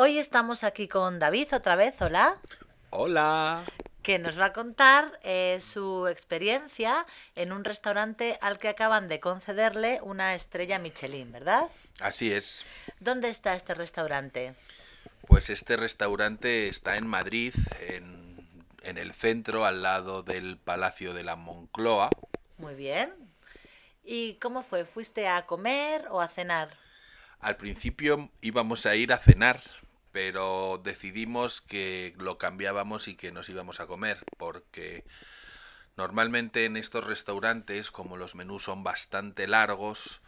Hoy estamos aquí con David otra vez, hola, Hola. que nos va a contar eh, su experiencia en un restaurante al que acaban de concederle una estrella Michelin, ¿verdad? Así es. ¿Dónde está este restaurante? Pues este restaurante está en Madrid, en, en el centro, al lado del Palacio de la Moncloa. Muy bien. ¿Y cómo fue? ¿Fuiste a comer o a cenar? Al principio íbamos a ir a cenar, pero decidimos que lo cambiábamos y que nos íbamos a comer, porque normalmente en estos restaurantes, como los menús son bastante largos,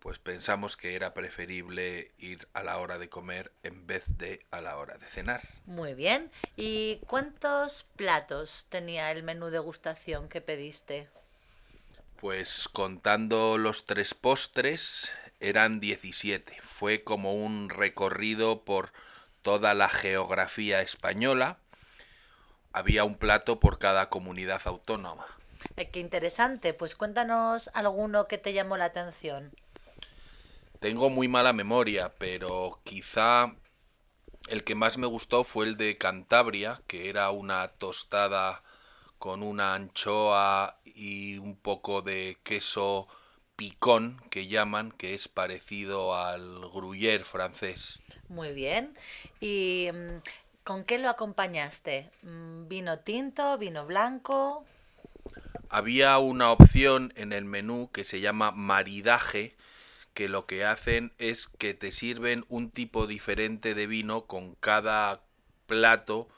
pues pensamos que era preferible ir a la hora de comer en vez de a la hora de cenar. Muy bien. ¿Y cuántos platos tenía el menú degustación que pediste? Pues contando los tres postres eran 17. Fue como un recorrido por toda la geografía española. Había un plato por cada comunidad autónoma. Eh, qué interesante. Pues cuéntanos alguno que te llamó la atención. Tengo muy mala memoria, pero quizá el que más me gustó fue el de Cantabria, que era una tostada con una anchoa y un poco de queso picón que llaman, que es parecido al gruyère francés. Muy bien. ¿Y mm, con qué lo acompañaste? Mm, ¿Vino tinto, vino blanco? Había una opción en el menú que se llama maridaje, que lo que hacen es que te sirven un tipo diferente de vino con cada plato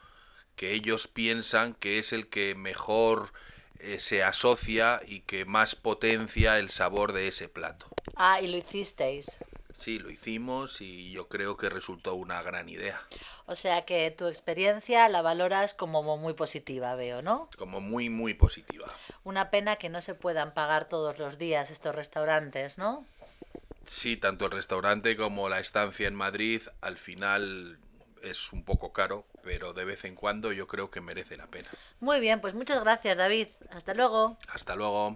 que ellos piensan que es el que mejor eh, se asocia y que más potencia el sabor de ese plato. Ah, y lo hicisteis. Sí, lo hicimos y yo creo que resultó una gran idea, O sea que tu experiencia la valoras como muy positiva, veo, ¿no? como muy muy positiva. Una pena que no se puedan pagar todos los días estos restaurantes, ¿no? Sí, tanto el restaurante como la estancia en Madrid al final es un poco caro, pero de vez en cuando yo creo que merece la pena. Muy bien, pues muchas gracias, David. Hasta luego. Hasta luego.